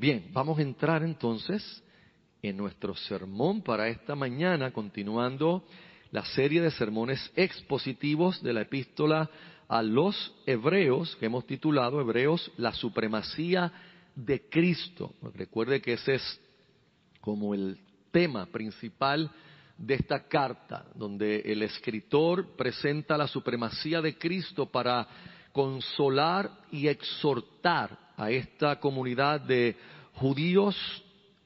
bien, vamos a entrar entonces en nuestro sermón para esta mañana, continuando la serie de sermones expositivos de la epístola a los hebreos, que hemos titulado Hebreos, la supremacía de Cristo. Recuerde que ese es como el tema principal de esta carta, donde el escritor presenta la supremacía de Cristo para consolar y exhortar a esta comunidad de judíos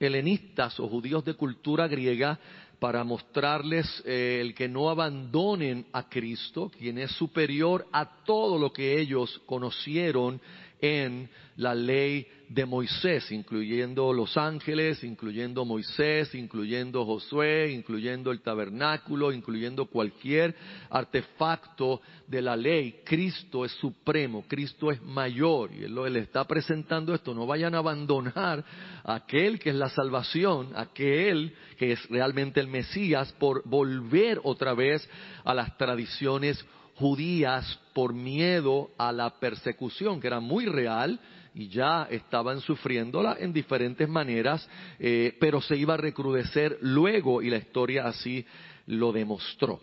helenistas o judíos de cultura griega para mostrarles eh, el que no abandonen a Cristo, quien es superior a todo lo que ellos conocieron en la ley de Moisés, incluyendo los ángeles, incluyendo Moisés, incluyendo Josué, incluyendo el tabernáculo, incluyendo cualquier artefacto de la ley. Cristo es supremo, Cristo es mayor y Él le está presentando esto. No vayan a abandonar a aquel que es la salvación, aquel que es realmente el Mesías, por volver otra vez a las tradiciones judías por miedo a la persecución, que era muy real y ya estaban sufriéndola en diferentes maneras, eh, pero se iba a recrudecer luego y la historia así lo demostró.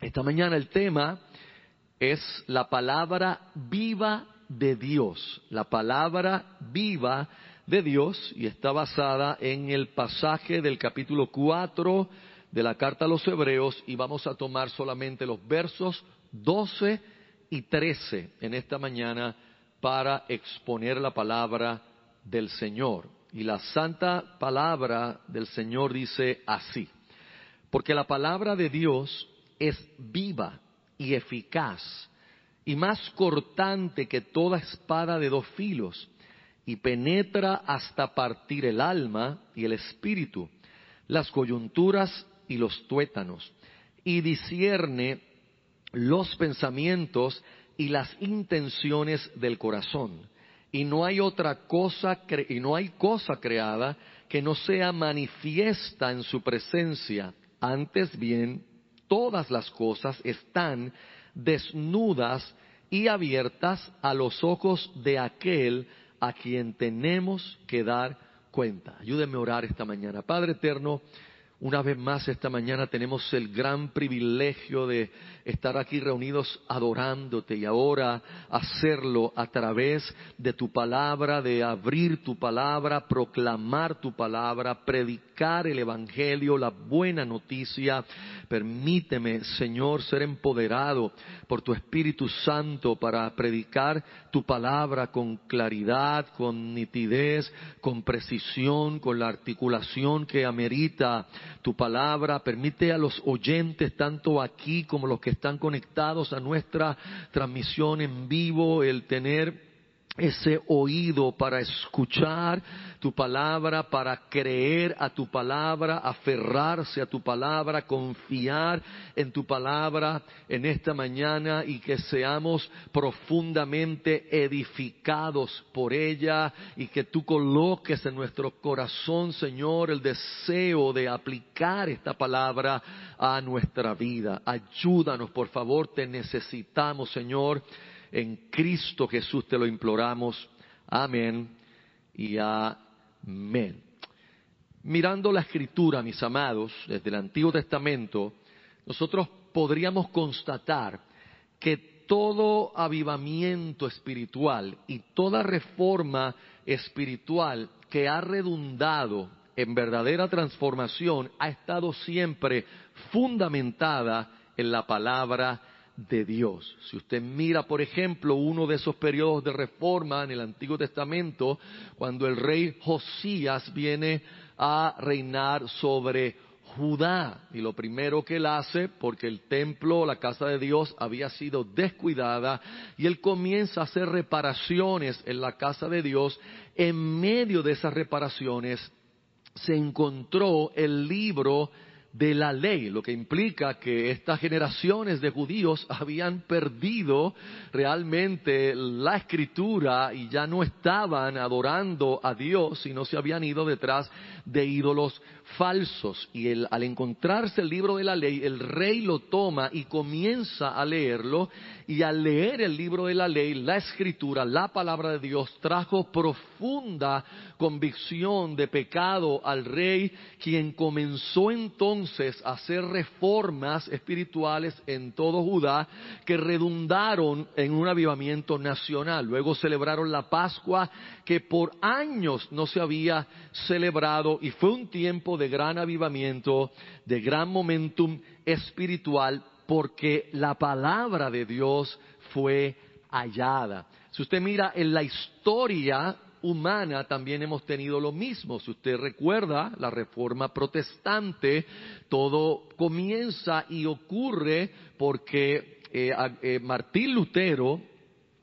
Esta mañana el tema es la palabra viva de Dios, la palabra viva de Dios y está basada en el pasaje del capítulo 4 de la carta a los hebreos y vamos a tomar solamente los versos 12 y 13 en esta mañana para exponer la palabra del Señor. Y la santa palabra del Señor dice así, porque la palabra de Dios es viva y eficaz y más cortante que toda espada de dos filos y penetra hasta partir el alma y el espíritu, las coyunturas y los tuétanos, y discierne los pensamientos y las intenciones del corazón. Y no hay otra cosa, y no hay cosa creada que no sea manifiesta en su presencia. Antes bien, todas las cosas están desnudas y abiertas a los ojos de aquel a quien tenemos que dar cuenta. Ayúdenme a orar esta mañana. Padre eterno, una vez más esta mañana tenemos el gran privilegio de estar aquí reunidos adorándote y ahora hacerlo a través de tu palabra, de abrir tu palabra, proclamar tu palabra, predicar el Evangelio, la buena noticia. Permíteme, Señor, ser empoderado por tu Espíritu Santo para predicar tu palabra con claridad, con nitidez, con precisión, con la articulación que amerita tu palabra. Permite a los oyentes, tanto aquí como los que están conectados a nuestra transmisión en vivo, el tener ese oído para escuchar tu palabra, para creer a tu palabra, aferrarse a tu palabra, confiar en tu palabra en esta mañana y que seamos profundamente edificados por ella y que tú coloques en nuestro corazón, Señor, el deseo de aplicar esta palabra a nuestra vida. Ayúdanos, por favor, te necesitamos, Señor en Cristo Jesús te lo imploramos. Amén y amén. Mirando la escritura, mis amados, desde el Antiguo Testamento, nosotros podríamos constatar que todo avivamiento espiritual y toda reforma espiritual que ha redundado en verdadera transformación ha estado siempre fundamentada en la palabra de Dios. Si usted mira, por ejemplo, uno de esos periodos de reforma en el Antiguo Testamento, cuando el rey Josías viene a reinar sobre Judá. Y lo primero que él hace, porque el templo, la casa de Dios había sido descuidada, y él comienza a hacer reparaciones en la casa de Dios, en medio de esas reparaciones se encontró el libro de la ley, lo que implica que estas generaciones de judíos habían perdido realmente la escritura y ya no estaban adorando a Dios, sino se habían ido detrás de ídolos falsos. Y al encontrarse el libro de la ley, el rey lo toma y comienza a leerlo. Y al leer el libro de la ley, la escritura, la palabra de Dios, trajo profunda convicción de pecado al rey, quien comenzó entonces hacer reformas espirituales en todo Judá que redundaron en un avivamiento nacional. Luego celebraron la Pascua que por años no se había celebrado y fue un tiempo de gran avivamiento, de gran momentum espiritual, porque la palabra de Dios fue hallada. Si usted mira en la historia humana también hemos tenido lo mismo. Si usted recuerda la reforma protestante, todo comienza y ocurre porque eh, eh, Martín Lutero,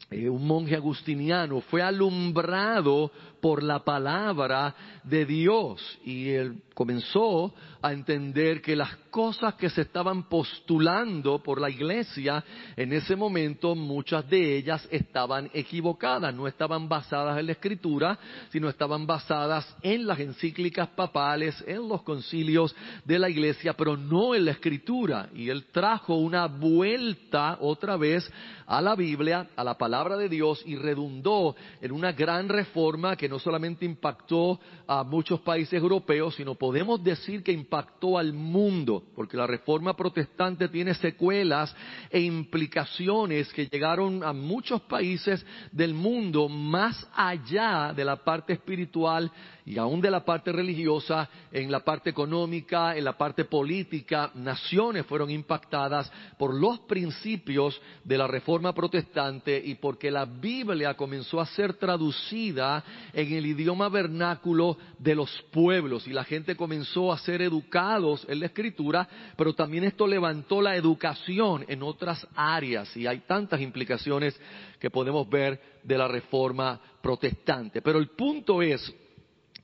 eh, un monje agustiniano, fue alumbrado por la palabra de Dios y él comenzó a entender que las cosas que se estaban postulando por la iglesia en ese momento, muchas de ellas estaban equivocadas, no estaban basadas en la escritura, sino estaban basadas en las encíclicas papales, en los concilios de la iglesia, pero no en la escritura. Y él trajo una vuelta otra vez a la Biblia, a la palabra de Dios y redundó en una gran reforma que no solamente impactó a muchos países europeos, sino podemos decir que impactó al mundo, porque la reforma protestante tiene secuelas e implicaciones que llegaron a muchos países del mundo más allá de la parte espiritual y aún de la parte religiosa, en la parte económica, en la parte política, naciones fueron impactadas por los principios de la reforma protestante y porque la Biblia comenzó a ser traducida en el idioma vernáculo de los pueblos y la gente comenzó a ser educados en la escritura, pero también esto levantó la educación en otras áreas y hay tantas implicaciones que podemos ver de la reforma protestante. Pero el punto es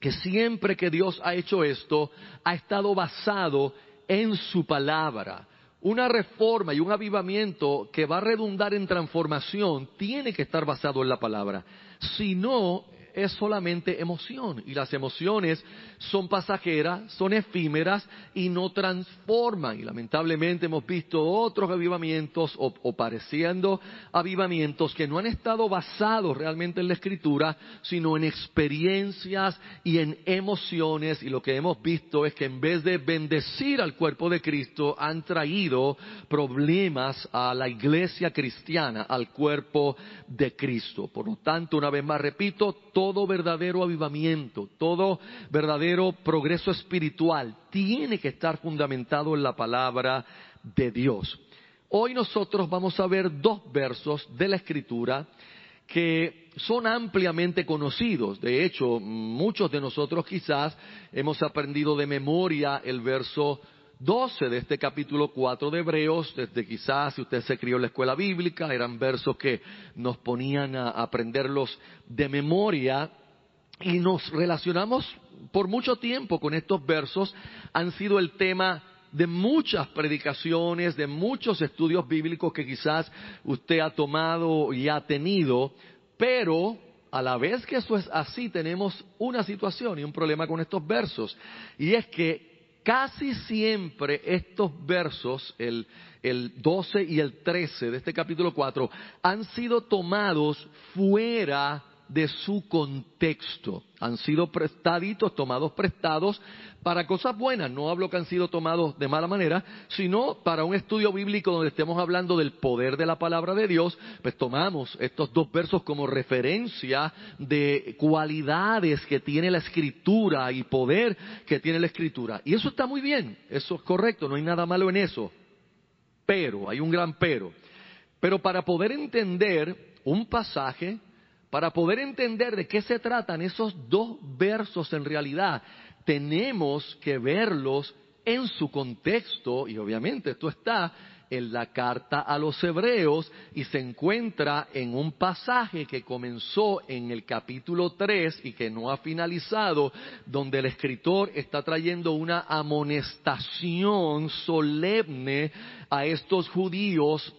que siempre que Dios ha hecho esto, ha estado basado en su palabra. Una reforma y un avivamiento que va a redundar en transformación tiene que estar basado en la palabra. Si no, es solamente emoción y las emociones son pasajeras, son efímeras y no transforman. Y lamentablemente hemos visto otros avivamientos o, pareciendo avivamientos que no han estado basados realmente en la escritura, sino en experiencias y en emociones. Y lo que hemos visto es que en vez de bendecir al cuerpo de Cristo, han traído problemas a la iglesia cristiana, al cuerpo de Cristo. Por lo tanto, una vez más repito, verdadero avivamiento, todo verdadero progreso espiritual tiene que estar fundamentado en la palabra de Dios. Hoy nosotros vamos a ver dos versos de la escritura que son ampliamente conocidos. De hecho, muchos de nosotros quizás hemos aprendido de memoria el verso 12 de este capítulo 4 de Hebreos, desde quizás si usted se crió en la escuela bíblica, eran versos que nos ponían a aprenderlos de memoria y nos relacionamos por mucho tiempo con estos versos, han sido el tema de muchas predicaciones, de muchos estudios bíblicos que quizás usted ha tomado y ha tenido, pero a la vez que eso es así, tenemos una situación y un problema con estos versos, y es que casi siempre estos versos, el, el 12 y el 13 de este capítulo 4, han sido tomados fuera de su contexto. Han sido prestaditos, tomados prestados para cosas buenas. No hablo que han sido tomados de mala manera, sino para un estudio bíblico donde estemos hablando del poder de la palabra de Dios, pues tomamos estos dos versos como referencia de cualidades que tiene la escritura y poder que tiene la escritura. Y eso está muy bien, eso es correcto, no hay nada malo en eso. Pero, hay un gran pero. Pero para poder entender un pasaje, para poder entender de qué se tratan esos dos versos en realidad, tenemos que verlos en su contexto y obviamente esto está en la carta a los hebreos y se encuentra en un pasaje que comenzó en el capítulo 3 y que no ha finalizado, donde el escritor está trayendo una amonestación solemne a estos judíos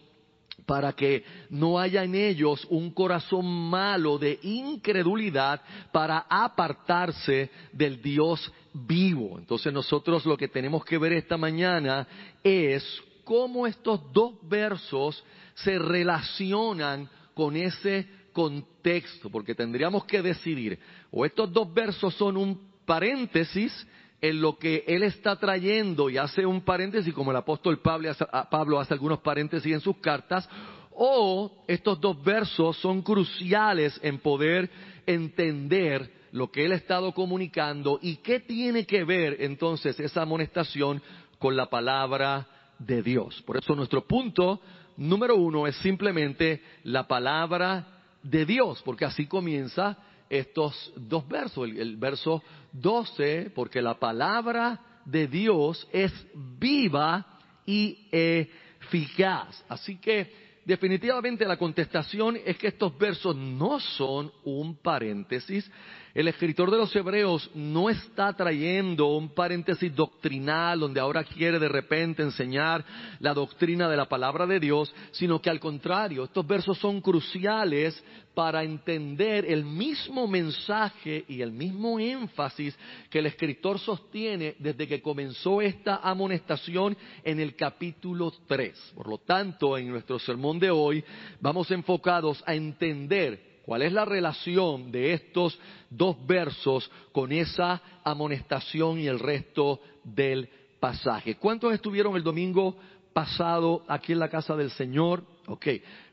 para que no haya en ellos un corazón malo de incredulidad para apartarse del Dios vivo. Entonces nosotros lo que tenemos que ver esta mañana es cómo estos dos versos se relacionan con ese contexto, porque tendríamos que decidir, o estos dos versos son un paréntesis en lo que él está trayendo y hace un paréntesis como el apóstol Pablo hace, algunos paréntesis en sus cartas, o estos dos versos son cruciales en poder entender lo que él ha estado comunicando y qué tiene que ver entonces esa amonestación con la palabra de Dios. Por eso nuestro punto número uno es simplemente la palabra de Dios, porque así comienza estos dos versos. El, verso 12, porque la palabra de Dios es viva y eficaz. Así que definitivamente la contestación es que estos versos no son un paréntesis, el escritor de los Hebreos no está trayendo un paréntesis doctrinal donde ahora quiere de repente enseñar la doctrina de la palabra de Dios, sino que al contrario, estos versos son cruciales para entender el mismo mensaje y el mismo énfasis que el escritor sostiene desde que comenzó esta amonestación en el capítulo 3. Por lo tanto, en nuestro sermón de hoy vamos enfocados a entender ¿Cuál es la relación de estos dos versos con esa amonestación y el resto del pasaje? ¿Cuántos estuvieron el domingo pasado aquí en la casa del Señor? Ok,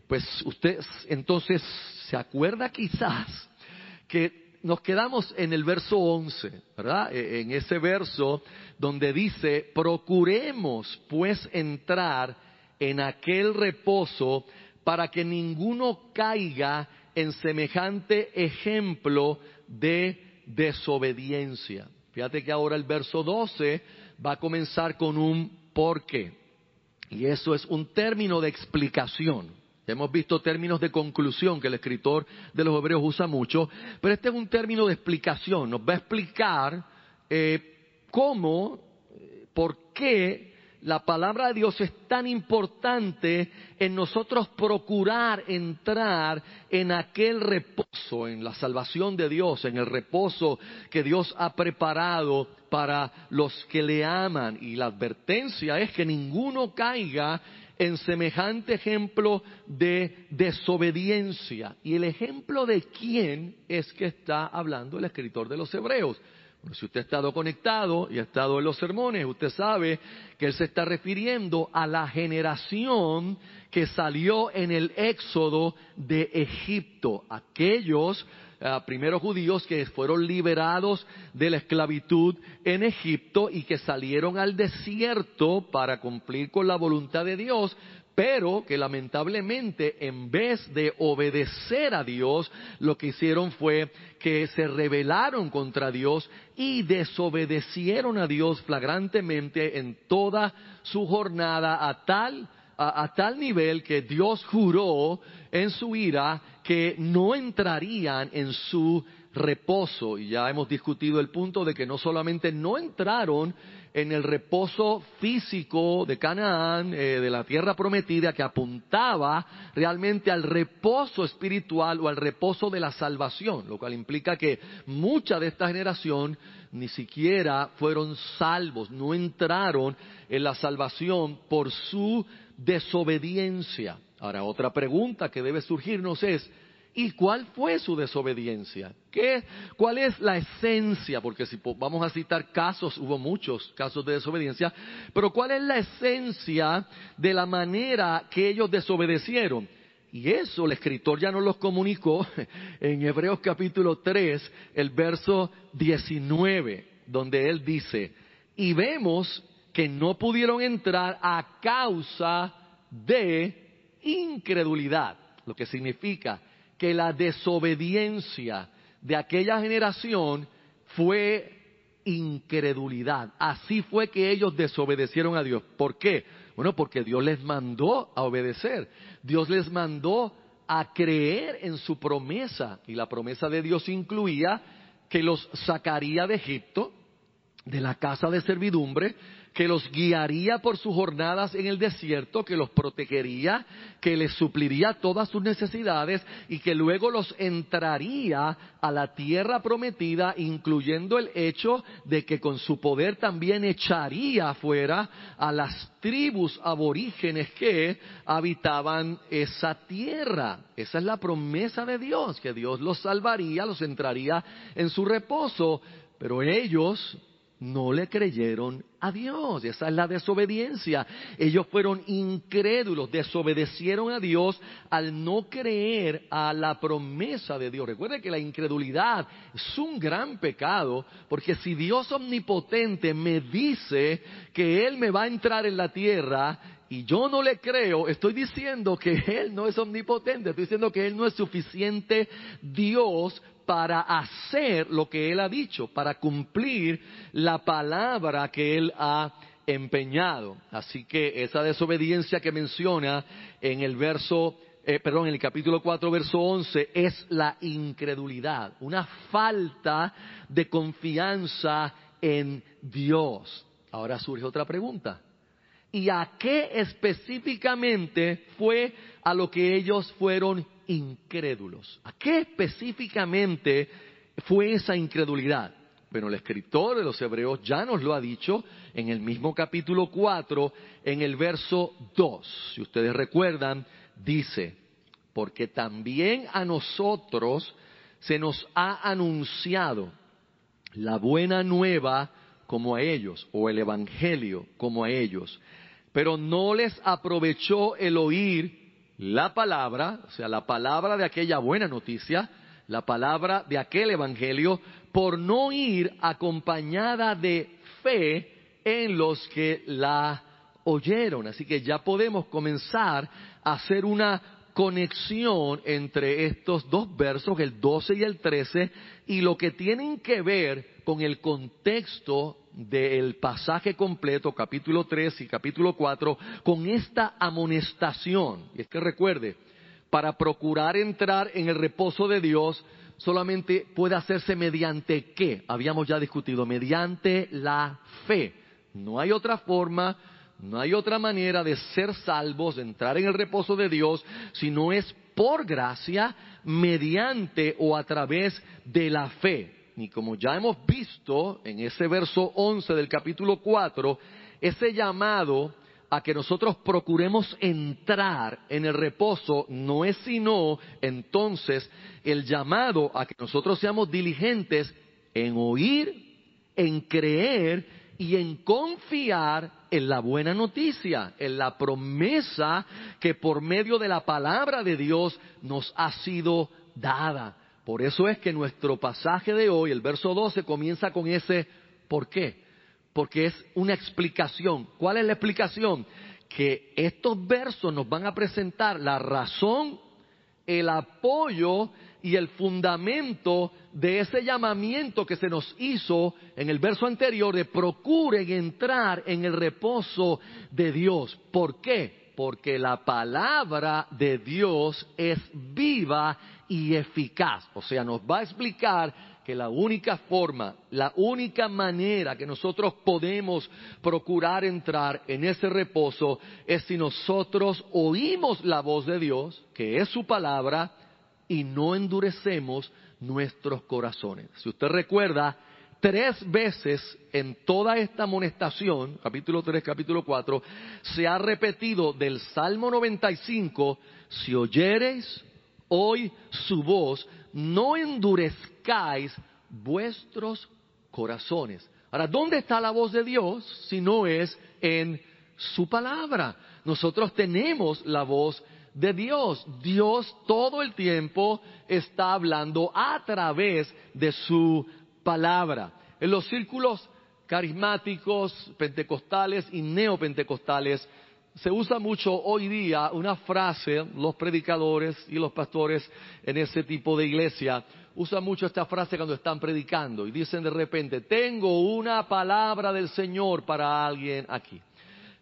pues usted entonces se acuerda quizás que nos quedamos en el verso 11, ¿verdad? E, en ese verso donde dice, procuremos pues entrar en aquel reposo para que ninguno caiga en semejante ejemplo de desobediencia. Fíjate que ahora el verso 12 va a comenzar con un por qué. Y eso es un término de explicación. hemos visto términos de conclusión que el escritor de los Hebreos usa mucho, pero este es un término de explicación. Nos va a explicar eh, cómo, eh, por qué la palabra de Dios es tan importante en nosotros procurar entrar en aquel reposo, en la salvación de Dios, en el reposo que Dios ha preparado para los que le aman. Y la advertencia es que ninguno caiga en semejante ejemplo de desobediencia. Y el ejemplo de quién es que está hablando el escritor de los Hebreos si usted ha estado conectado y ha estado en los sermones, usted sabe que él se está refiriendo a la generación que salió en el éxodo de Egipto, aquellos eh, primeros judíos que fueron liberados de la esclavitud en Egipto y que salieron al desierto para cumplir con la voluntad de Dios, pero que lamentablemente en vez de obedecer a Dios, lo que hicieron fue que se rebelaron contra Dios y desobedecieron a Dios flagrantemente en toda su jornada a tal a, tal nivel que Dios juró en su ira que no entrarían en su reposo. Y ya hemos discutido el punto de que no solamente no entraron en el reposo físico de Canaán, eh, de la tierra prometida, que apuntaba realmente al reposo espiritual o al reposo de la salvación, lo cual implica que mucha de esta generación ni siquiera fueron salvos, no entraron en la salvación por su desobediencia. Ahora, otra pregunta que debe surgirnos es, ¿Y cuál fue su desobediencia? ¿Qué, ¿Cuál es la esencia? Porque si vamos a citar casos, hubo muchos casos de desobediencia, pero ¿cuál es la esencia de la manera que ellos desobedecieron? Y eso el escritor ya nos los comunicó en Hebreos capítulo 3, el verso 19, donde él dice, y vemos que no pudieron entrar a causa de incredulidad, lo que significa que la desobediencia de aquella generación fue incredulidad. Así fue que ellos desobedecieron a Dios. ¿Por qué? Bueno, porque Dios les mandó a obedecer. Dios les mandó a creer en su promesa. Y la promesa de Dios incluía que los sacaría de Egipto, de la casa de servidumbre, que los guiaría por sus jornadas en el desierto, que los protegería, que les supliría todas sus necesidades y que luego los entraría a la tierra prometida, incluyendo el hecho de que con su poder también echaría afuera a las tribus aborígenes que habitaban esa tierra. Esa es la promesa de Dios, que Dios los salvaría, los entraría en su reposo. Pero ellos no le creyeron a Dios. Esa es la desobediencia. Ellos fueron incrédulos, desobedecieron a Dios al no creer a la promesa de Dios. Recuerde que la incredulidad es un gran pecado, porque si Dios omnipotente me dice que Él me va a entrar en la tierra y yo no le creo, estoy diciendo que Él no es omnipotente, estoy diciendo que Él no es suficiente Dios para hacer lo que Él ha dicho, para cumplir la palabra que Él ha empeñado. Así que esa desobediencia que menciona en el verso, eh, perdón, en el capítulo 4, verso 11, es la incredulidad, una falta de confianza en Dios. Ahora surge otra pregunta y a qué específicamente fue a lo que ellos fueron incrédulos. ¿A qué específicamente fue esa incredulidad? Bueno, el escritor de los Hebreos ya nos lo ha dicho en el mismo capítulo 4, en el verso 2. Si ustedes recuerdan, dice, porque también a nosotros se nos ha anunciado la buena nueva como a ellos, o el Evangelio como a ellos pero no les aprovechó el oír la palabra, o sea, la palabra de aquella buena noticia, la palabra de aquel evangelio, por no ir acompañada de fe en los que la oyeron. Así que ya podemos comenzar a hacer una conexión entre estos dos versos, el 12 y el 13, y lo que tienen que ver con el contexto del pasaje completo, capítulo 3 y capítulo 4, con esta amonestación. Y es que recuerde, para procurar entrar en el reposo de Dios, solamente puede hacerse mediante qué? Habíamos ya discutido, mediante la fe. No hay otra forma, no hay otra manera de ser salvos, de entrar en el reposo de Dios, si no es por gracia, mediante o a través de la fe. Y como ya hemos visto en ese verso 11 del capítulo 4, ese llamado a que nosotros procuremos entrar en el reposo no es sino entonces el llamado a que nosotros seamos diligentes en oír, en creer y en confiar en la buena noticia, en la promesa que por medio de la palabra de Dios nos ha sido dada. Por eso es que nuestro pasaje de hoy, el verso 12, comienza con ese ¿por qué? Porque es una explicación. ¿Cuál es la explicación? Que estos versos nos van a presentar la razón, el apoyo y el fundamento de ese llamamiento que se nos hizo en el verso anterior de procuren entrar en el reposo de Dios. ¿Por qué? Porque la palabra de Dios es viva y eficaz. O sea, nos va a explicar que la única forma, la única manera que nosotros podemos procurar entrar en ese reposo es si nosotros oímos la voz de Dios, que es su palabra, y no endurecemos nuestros corazones. Si usted recuerda, tres veces en toda esta amonestación, capítulo 3, capítulo 4, se ha repetido del Salmo 95, si oyereis hoy su voz, no endurezcáis vuestros corazones. Ahora, ¿dónde está la voz de Dios si no es en su palabra? Nosotros tenemos la voz de Dios. Dios todo el tiempo está hablando a través de su palabra. En los círculos carismáticos, pentecostales y neopentecostales, se usa mucho hoy día una frase, los predicadores y los pastores en ese tipo de iglesia usan mucho esta frase cuando están predicando y dicen de repente, tengo una palabra del Señor para alguien aquí.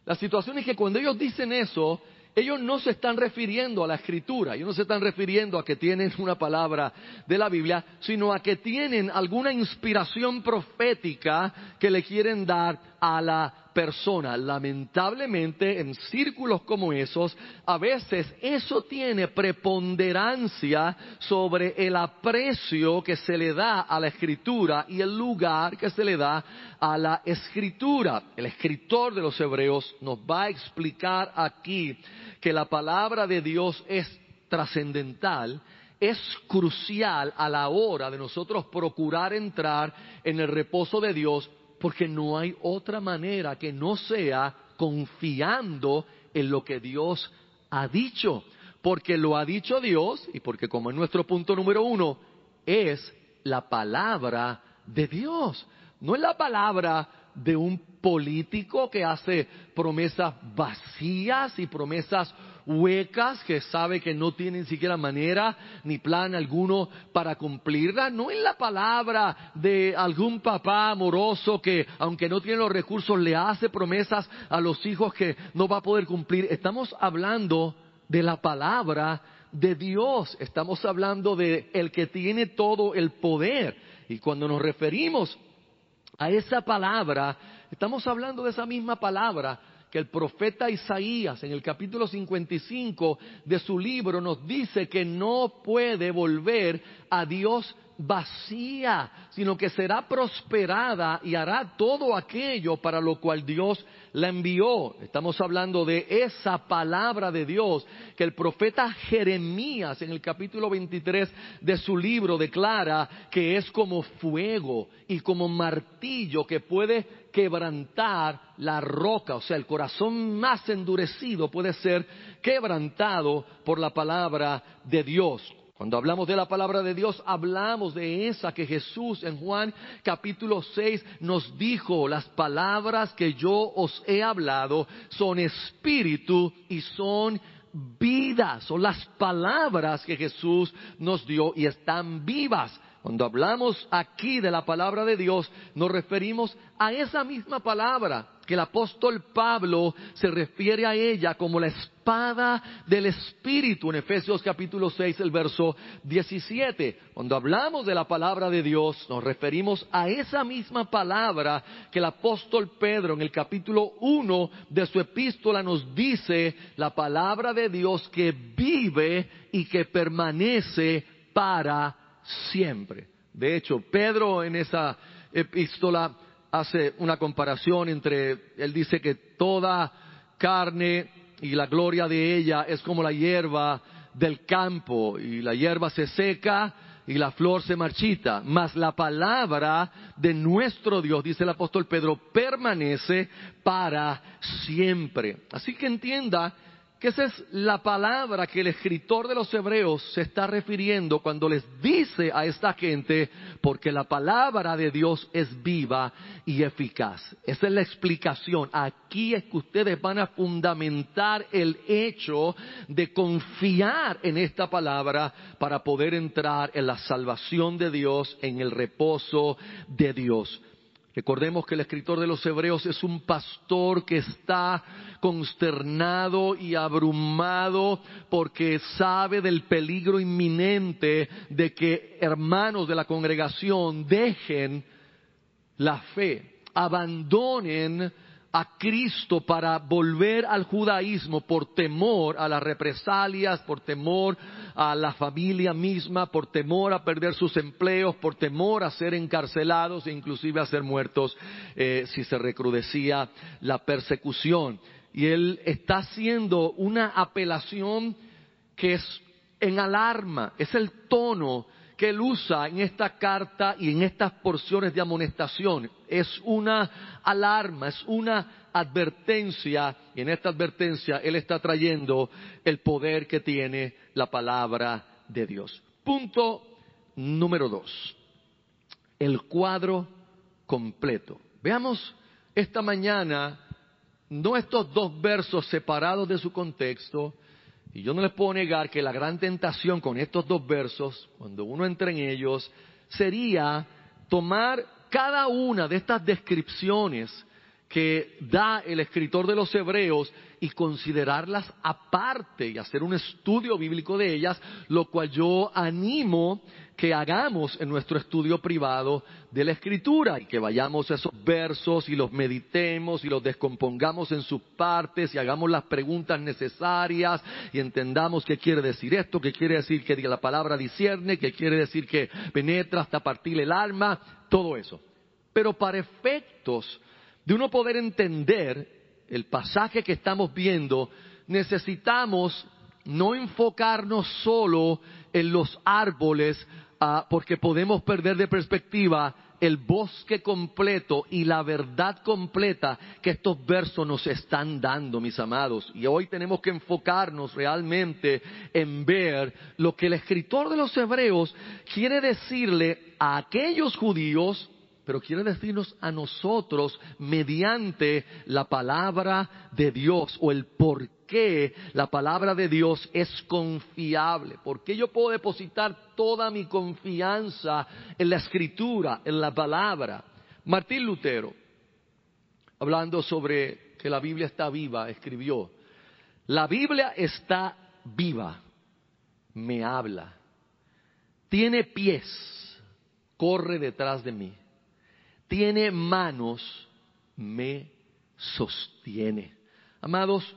La situación es que cuando ellos dicen eso, ellos no se están refiriendo a la escritura, ellos no se están refiriendo a que tienen una palabra de la Biblia, sino a que tienen alguna inspiración profética que le quieren dar a la persona. Lamentablemente, en círculos como esos, a veces eso tiene preponderancia sobre el aprecio que se le da a la escritura y el lugar que se le da a la escritura. El escritor de los Hebreos nos va a explicar aquí que la palabra de Dios es trascendental es crucial a la hora de nosotros procurar entrar en el reposo de Dios porque no hay otra manera que no sea confiando en lo que Dios ha dicho. Porque lo ha dicho Dios y porque como es nuestro punto número uno, es la palabra de Dios. No es la palabra de un político que hace promesas vacías y promesas huecas que sabe que no tienen siquiera manera ni plan alguno para cumplirla. No es la palabra de algún papá amoroso que, aunque no tiene los recursos, le hace promesas a los hijos que no va a poder cumplir. Estamos hablando de la palabra de Dios. Estamos hablando de el que tiene todo el poder. Y cuando nos referimos a esa palabra, estamos hablando de esa misma palabra que el profeta Isaías en el capítulo 55 de su libro nos dice que no puede volver a Dios vacía, sino que será prosperada y hará todo aquello para lo cual Dios la envió. Estamos hablando de esa palabra de Dios que el profeta Jeremías en el capítulo 23 de su libro declara que es como fuego y como martillo que puede quebrantar la roca, o sea, el corazón más endurecido puede ser quebrantado por la palabra de Dios. Cuando hablamos de la palabra de Dios, hablamos de esa que Jesús en Juan capítulo 6 nos dijo, las palabras que yo os he hablado son espíritu y son vida, son las palabras que Jesús nos dio y están vivas. Cuando hablamos aquí de la palabra de Dios, nos referimos a esa misma palabra que el apóstol Pablo se refiere a ella como la espada del Espíritu en Efesios capítulo 6, el verso 17. Cuando hablamos de la palabra de Dios, nos referimos a esa misma palabra que el apóstol Pedro en el capítulo 1 de su epístola nos dice, la palabra de Dios que vive y que permanece para siempre. De hecho, Pedro en esa epístola hace una comparación entre, él dice que toda carne y la gloria de ella es como la hierba del campo y la hierba se seca y la flor se marchita, mas la palabra de nuestro Dios, dice el apóstol Pedro, permanece para siempre. Así que entienda que esa es la palabra que el escritor de los hebreos se está refiriendo cuando les dice a esta gente, porque la palabra de Dios es viva y eficaz. Esa es la explicación. Aquí es que ustedes van a fundamentar el hecho de confiar en esta palabra para poder entrar en la salvación de Dios, en el reposo de Dios. Recordemos que el escritor de los Hebreos es un pastor que está consternado y abrumado porque sabe del peligro inminente de que hermanos de la congregación dejen la fe, abandonen a Cristo para volver al judaísmo por temor a las represalias, por temor a la familia misma, por temor a perder sus empleos, por temor a ser encarcelados e inclusive a ser muertos eh, si se recrudecía la persecución. Y él está haciendo una apelación que es en alarma, es el tono que él usa en esta carta y en estas porciones de amonestación. Es una alarma, es una advertencia, y en esta advertencia él está trayendo el poder que tiene la palabra de Dios. Punto número dos, el cuadro completo. Veamos esta mañana no estos dos versos separados de su contexto, y yo no les puedo negar que la gran tentación con estos dos versos, cuando uno entra en ellos, sería tomar cada una de estas descripciones que da el escritor de los Hebreos y considerarlas aparte y hacer un estudio bíblico de ellas, lo cual yo animo que hagamos en nuestro estudio privado de la escritura y que vayamos a esos versos y los meditemos y los descompongamos en sus partes y hagamos las preguntas necesarias y entendamos qué quiere decir esto, qué quiere decir que la palabra discierne, qué quiere decir que penetra hasta partir el alma, todo eso. Pero para efectos de uno poder entender el pasaje que estamos viendo, necesitamos no enfocarnos solo en los árboles, ah, porque podemos perder de perspectiva el bosque completo y la verdad completa que estos versos nos están dando, mis amados. Y hoy tenemos que enfocarnos realmente en ver lo que el escritor de los Hebreos quiere decirle a aquellos judíos pero quiere decirnos a nosotros mediante la palabra de Dios o el por qué la palabra de Dios es confiable, por qué yo puedo depositar toda mi confianza en la escritura, en la palabra. Martín Lutero, hablando sobre que la Biblia está viva, escribió, la Biblia está viva, me habla, tiene pies, corre detrás de mí tiene manos, me sostiene. Amados,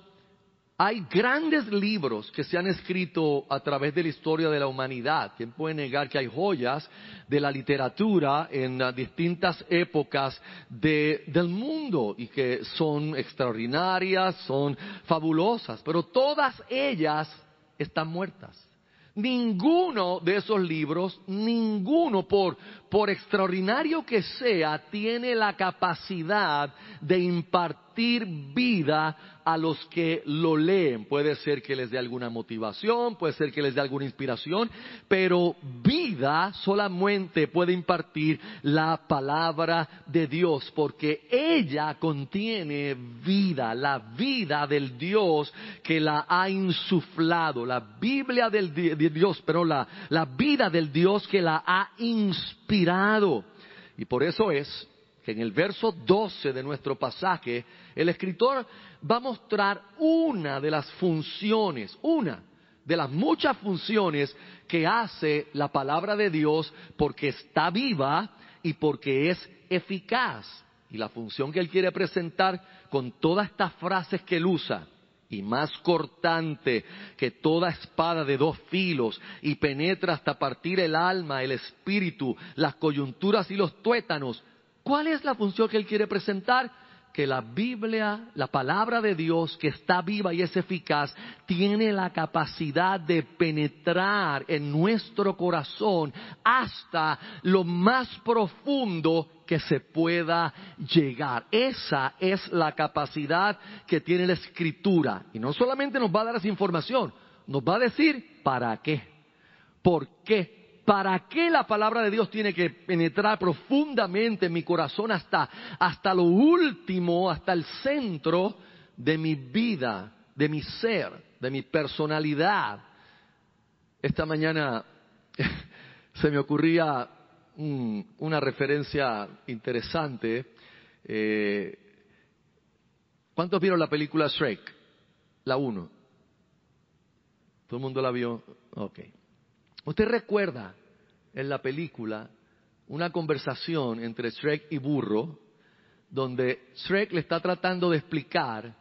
hay grandes libros que se han escrito a través de la historia de la humanidad. ¿Quién puede negar que hay joyas de la literatura en distintas épocas del mundo y que son extraordinarias, son fabulosas, pero todas ellas están muertas? Ninguno de esos libros, ninguno por, por extraordinario que sea, tiene la capacidad de impartir vida a los que lo leen. Puede ser que les dé alguna motivación, puede ser que les dé alguna inspiración, pero vida solamente puede impartir la palabra de Dios, porque ella contiene vida, la vida del Dios que la ha insuflado, la Biblia del de Dios, pero la, la vida del Dios que la ha inspirado. Y por eso es que en el verso 12 de nuestro pasaje, el escritor va a mostrar una de las funciones, una de las muchas funciones que hace la palabra de Dios porque está viva y porque es eficaz. Y la función que él quiere presentar con todas estas frases que él usa, y más cortante que toda espada de dos filos, y penetra hasta partir el alma, el espíritu, las coyunturas y los tuétanos, ¿Cuál es la función que él quiere presentar? Que la Biblia, la palabra de Dios, que está viva y es eficaz, tiene la capacidad de penetrar en nuestro corazón hasta lo más profundo que se pueda llegar. Esa es la capacidad que tiene la escritura. Y no solamente nos va a dar esa información, nos va a decir para qué, por qué ¿Para qué la palabra de Dios tiene que penetrar profundamente en mi corazón hasta, hasta lo último, hasta el centro de mi vida, de mi ser, de mi personalidad? Esta mañana se me ocurría una referencia interesante. Eh, ¿Cuántos vieron la película Shrek? La 1. ¿Todo el mundo la vio? Ok. Usted recuerda en la película una conversación entre Shrek y Burro, donde Shrek le está tratando de explicar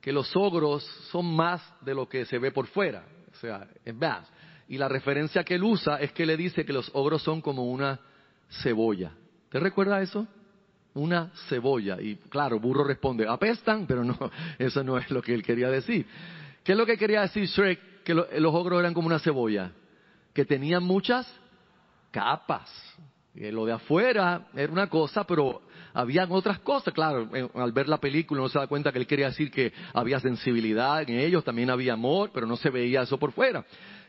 que los ogros son más de lo que se ve por fuera, o sea, es más. Y la referencia que él usa es que le dice que los ogros son como una cebolla. ¿Te recuerda eso? Una cebolla. Y claro, Burro responde, apestan, pero no, eso no es lo que él quería decir. ¿Qué es lo que quería decir Shrek? Que los ogros eran como una cebolla que tenían muchas capas. Eh, lo de afuera era una cosa, pero habían otras cosas. Claro, al ver la película uno se da cuenta que él quería decir que había sensibilidad en ellos, también había amor, pero no se veía eso por fuera.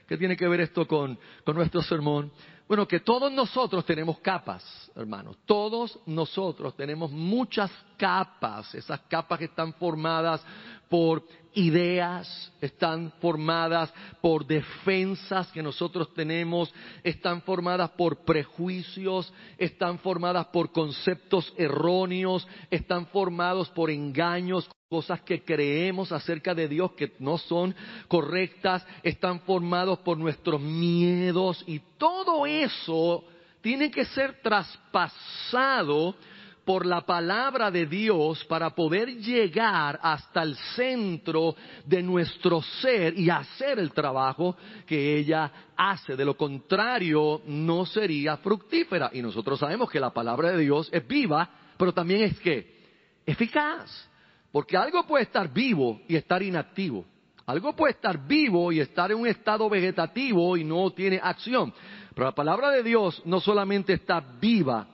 ¿Qué tiene que ver esto con, con nuestro sermón? Bueno, que todos nosotros tenemos capas, hermanos. Todos nosotros tenemos muchas capas. Esas capas que están formadas por ideas, están formadas por defensas que nosotros tenemos, están formadas por prejuicios, están formadas por conceptos erróneos, están formados por engaños, cosas que creemos acerca de Dios que no son correctas, están formados por nuestros miedos y todo eso tiene que ser traspasado por la palabra de Dios para poder llegar hasta el centro de nuestro ser y hacer el trabajo que ella hace. De lo contrario, no sería fructífera. Y nosotros sabemos que la palabra de Dios es viva, pero también es que eficaz. Porque algo puede estar vivo y estar inactivo. Algo puede estar vivo y estar en un estado vegetativo y no tiene acción. Pero la palabra de Dios no solamente está viva,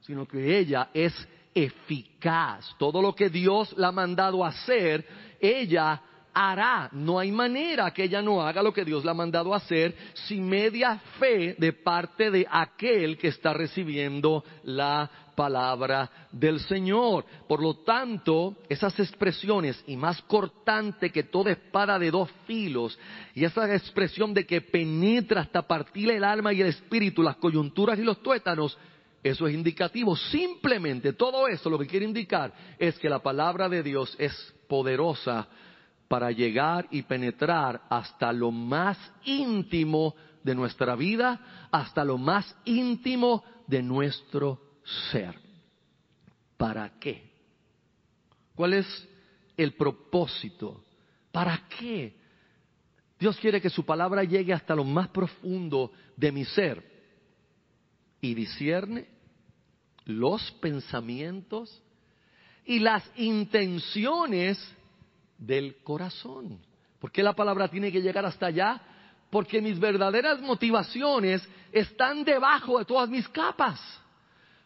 sino que ella es eficaz. Todo lo que Dios la ha mandado hacer, ella hará. No hay manera que ella no haga lo que Dios le ha mandado hacer sin media fe de parte de aquel que está recibiendo la palabra del Señor. Por lo tanto, esas expresiones, y más cortante que toda espada de dos filos, y esa expresión de que penetra hasta partir el alma y el espíritu, las coyunturas y los tuétanos, eso es indicativo. Simplemente todo eso lo que quiere indicar es que la palabra de Dios es poderosa para llegar y penetrar hasta lo más íntimo de nuestra vida, hasta lo más íntimo de nuestro ser. ¿Para qué? ¿Cuál es el propósito? ¿Para qué? Dios quiere que su palabra llegue hasta lo más profundo de mi ser y discierne los pensamientos y las intenciones del corazón. ¿Por qué la palabra tiene que llegar hasta allá? Porque mis verdaderas motivaciones están debajo de todas mis capas.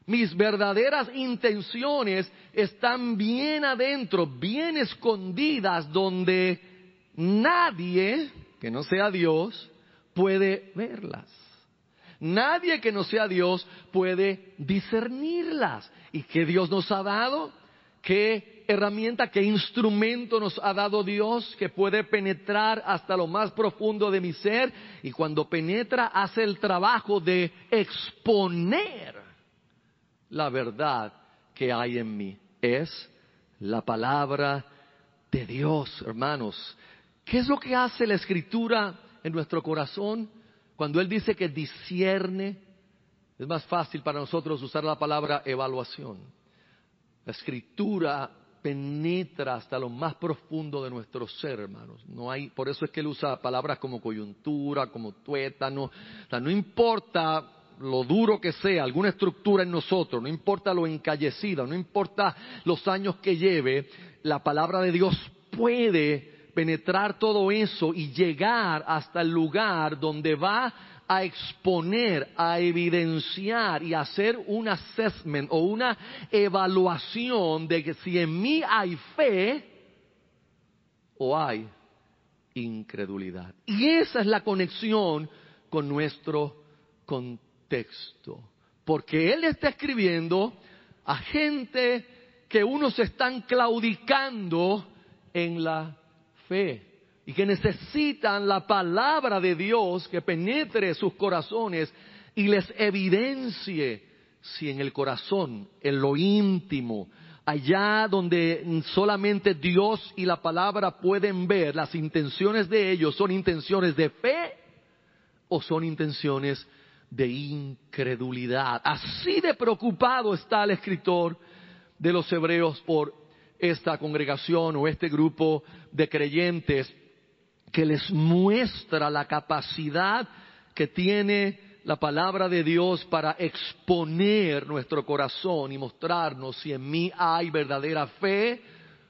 Mis verdaderas intenciones están bien adentro, bien escondidas, donde nadie, que no sea Dios, puede verlas. Nadie que no sea Dios puede discernirlas. ¿Y qué Dios nos ha dado? ¿Qué herramienta, qué instrumento nos ha dado Dios que puede penetrar hasta lo más profundo de mi ser? Y cuando penetra hace el trabajo de exponer la verdad que hay en mí. Es la palabra de Dios, hermanos. ¿Qué es lo que hace la escritura en nuestro corazón? Cuando Él dice que discierne, es más fácil para nosotros usar la palabra evaluación. La escritura penetra hasta lo más profundo de nuestro ser, hermanos. No hay, por eso es que él usa palabras como coyuntura, como tuétano. O sea, no importa lo duro que sea, alguna estructura en nosotros, no importa lo encallecida, no importa los años que lleve, la palabra de Dios puede penetrar todo eso y llegar hasta el lugar donde va a exponer, a evidenciar y hacer un assessment o una evaluación de que si en mí hay fe o hay incredulidad. Y esa es la conexión con nuestro contexto. Porque él está escribiendo a gente que unos están claudicando en la fe y que necesitan la palabra de Dios que penetre sus corazones y les evidencie si en el corazón, en lo íntimo, allá donde solamente Dios y la palabra pueden ver, las intenciones de ellos son intenciones de fe o son intenciones de incredulidad. Así de preocupado está el escritor de los hebreos por esta congregación o este grupo de creyentes que les muestra la capacidad que tiene la palabra de Dios para exponer nuestro corazón y mostrarnos si en mí hay verdadera fe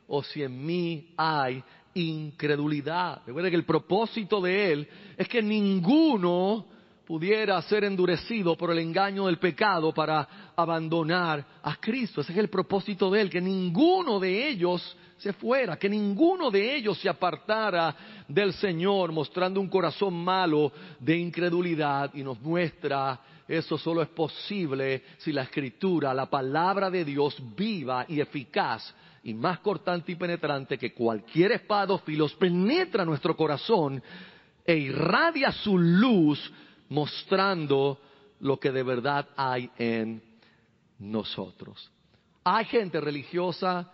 o si en mí hay incredulidad. Recuerda que el propósito de Él es que ninguno pudiera ser endurecido por el engaño del pecado para abandonar a Cristo. Ese es el propósito de Él, que ninguno de ellos se fuera, que ninguno de ellos se apartara del Señor, mostrando un corazón malo de incredulidad y nos muestra eso solo es posible si la escritura, la palabra de Dios viva y eficaz y más cortante y penetrante que cualquier espada o filos penetra nuestro corazón e irradia su luz mostrando lo que de verdad hay en nosotros. Hay gente religiosa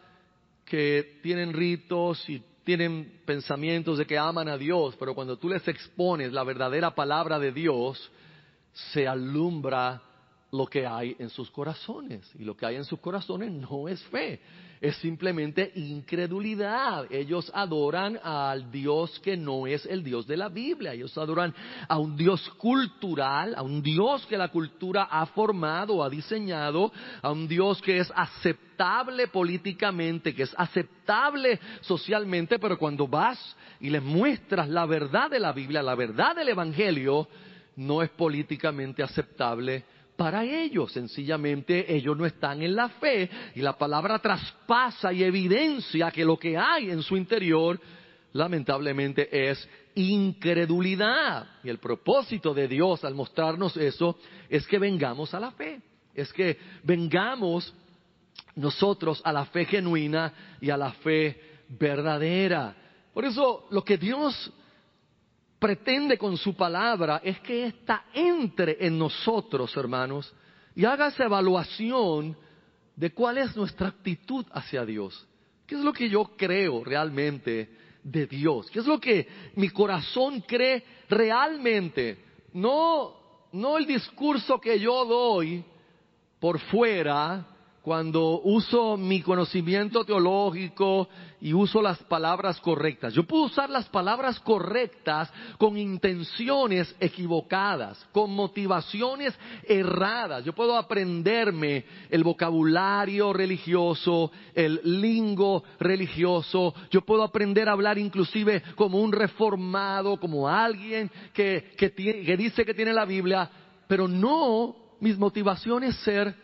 que tienen ritos y tienen pensamientos de que aman a Dios, pero cuando tú les expones la verdadera palabra de Dios, se alumbra lo que hay en sus corazones. Y lo que hay en sus corazones no es fe, es simplemente incredulidad. Ellos adoran al Dios que no es el Dios de la Biblia. Ellos adoran a un Dios cultural, a un Dios que la cultura ha formado, ha diseñado, a un Dios que es aceptable políticamente, que es aceptable socialmente, pero cuando vas y les muestras la verdad de la Biblia, la verdad del Evangelio, no es políticamente aceptable para ellos. Sencillamente ellos no están en la fe y la palabra traspasa y evidencia que lo que hay en su interior lamentablemente es incredulidad. Y el propósito de Dios al mostrarnos eso es que vengamos a la fe, es que vengamos nosotros a la fe genuina y a la fe verdadera. Por eso lo que Dios pretende con su palabra es que ésta entre en nosotros, hermanos, y haga esa evaluación de cuál es nuestra actitud hacia Dios. ¿Qué es lo que yo creo realmente de Dios? ¿Qué es lo que mi corazón cree realmente? No, no el discurso que yo doy por fuera, cuando uso mi conocimiento teológico y uso las palabras correctas. Yo puedo usar las palabras correctas con intenciones equivocadas, con motivaciones erradas. Yo puedo aprenderme el vocabulario religioso, el lingo religioso. Yo puedo aprender a hablar inclusive como un reformado, como alguien que, que, que dice que tiene la Biblia, pero no mis motivaciones ser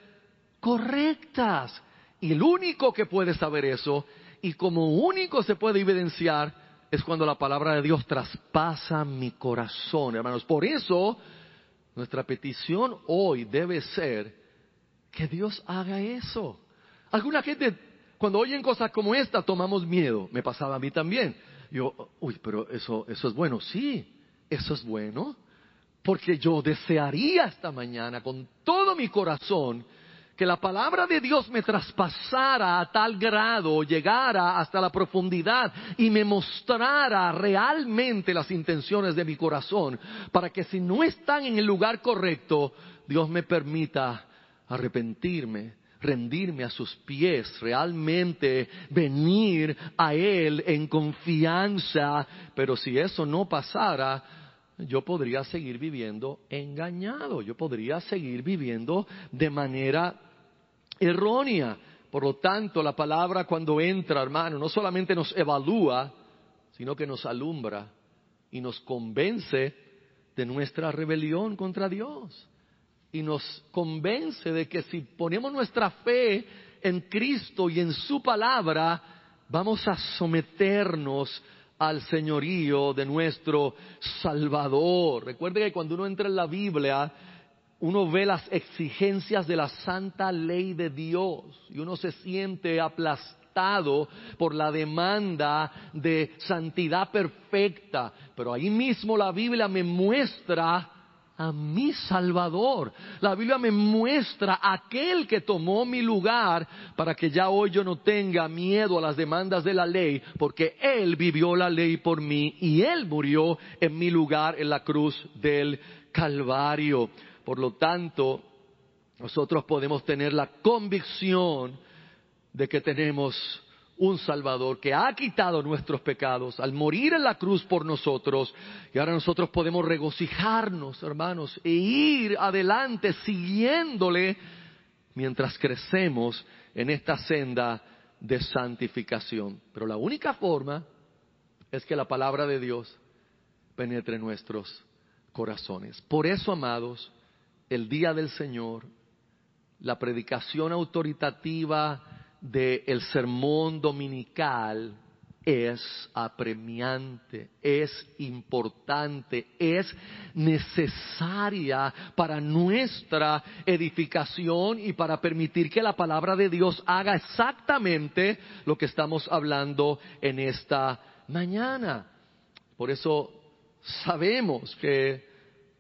correctas. Y el único que puede saber eso, y como único se puede evidenciar, es cuando la palabra de Dios traspasa mi corazón, hermanos. Por eso, nuestra petición hoy debe ser que Dios haga eso. Alguna gente, cuando oyen cosas como esta, tomamos miedo. Me pasaba a mí también. Yo, uy, pero eso, eso es bueno. Sí, eso es bueno. Porque yo desearía esta mañana con todo mi corazón que la palabra de Dios me traspasara a tal grado, llegara hasta la profundidad y me mostrara realmente las intenciones de mi corazón, para que si no están en el lugar correcto, Dios me permita arrepentirme, rendirme a sus pies, realmente venir a Él en confianza. Pero si eso no pasara, yo podría seguir viviendo engañado, yo podría seguir viviendo de manera errónea. Por lo tanto, la palabra cuando entra, hermano, no solamente nos evalúa, sino que nos alumbra y nos convence de nuestra rebelión contra Dios. Y nos convence de que si ponemos nuestra fe en Cristo y en su palabra, vamos a someternos al señorío de nuestro Salvador. Recuerde que cuando uno entra en la Biblia, uno ve las exigencias de la santa ley de Dios y uno se siente aplastado por la demanda de santidad perfecta. Pero ahí mismo la Biblia me muestra a mi Salvador. La Biblia me muestra aquel que tomó mi lugar para que ya hoy yo no tenga miedo a las demandas de la ley, porque Él vivió la ley por mí y Él murió en mi lugar en la cruz del Calvario. Por lo tanto, nosotros podemos tener la convicción de que tenemos un Salvador que ha quitado nuestros pecados al morir en la cruz por nosotros. Y ahora nosotros podemos regocijarnos, hermanos, e ir adelante siguiéndole mientras crecemos en esta senda de santificación. Pero la única forma es que la palabra de Dios penetre en nuestros corazones. Por eso, amados, el día del Señor, la predicación autoritativa del sermón dominical es apremiante, es importante, es necesaria para nuestra edificación y para permitir que la palabra de Dios haga exactamente lo que estamos hablando en esta mañana. Por eso sabemos que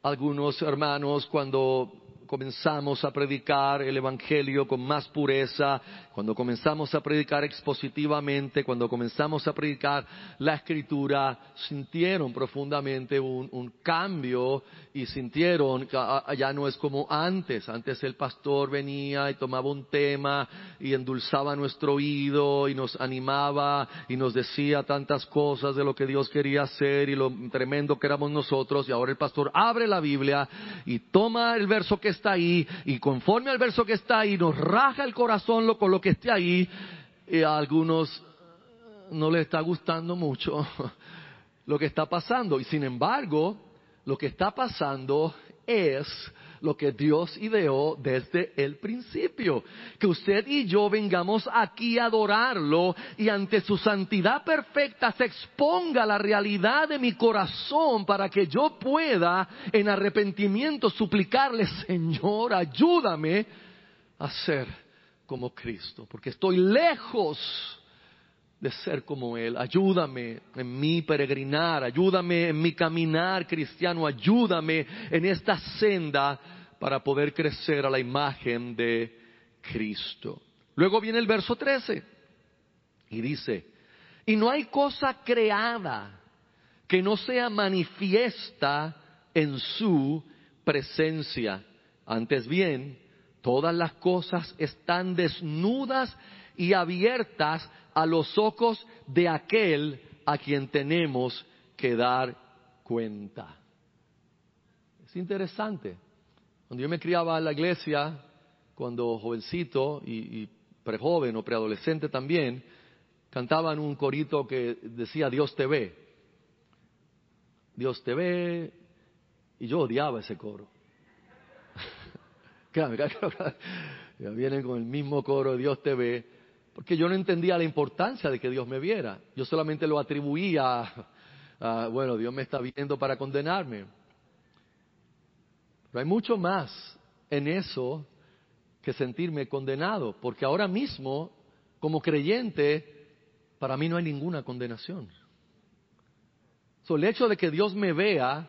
algunos hermanos cuando comenzamos a predicar el Evangelio con más pureza, cuando comenzamos a predicar expositivamente, cuando comenzamos a predicar la Escritura, sintieron profundamente un, cambio y sintieron que ya no es como antes. Antes el pastor venía y tomaba un tema y endulzaba nuestro oído y nos animaba y nos decía tantas cosas de lo que Dios quería hacer y lo tremendo que éramos nosotros. Y ahora el pastor abre la Biblia y toma el verso que está ahí y conforme al verso que está ahí nos raja el corazón con lo que esté ahí y a algunos no les está gustando mucho lo que está pasando. Y sin embargo lo que está pasando es lo que Dios ideó desde el principio. Que usted y yo vengamos aquí a adorarlo y ante su santidad perfecta se exponga la realidad de mi corazón para que yo pueda en arrepentimiento suplicarle, Señor, ayúdame a ser como Cristo, porque estoy lejos de ser como Él. Ayúdame en mi peregrinar, ayúdame en mi caminar cristiano, ayúdame en esta senda para poder crecer a la imagen de Cristo. Luego viene el verso 13 y dice, y no hay cosa creada que no sea manifiesta en su presencia. Antes bien, todas las cosas están desnudas y abiertas a los ojos de aquel a quien tenemos que dar cuenta. Es interesante. Cuando yo me criaba en la iglesia, cuando jovencito y, y prejoven o preadolescente también, cantaban un corito que decía Dios te ve. Dios te ve. Y yo odiaba ese coro. ya vienen con el mismo coro, Dios te ve porque yo no entendía la importancia de que Dios me viera. Yo solamente lo atribuía a, bueno, Dios me está viendo para condenarme. Pero hay mucho más en eso que sentirme condenado, porque ahora mismo, como creyente, para mí no hay ninguna condenación. So, el hecho de que Dios me vea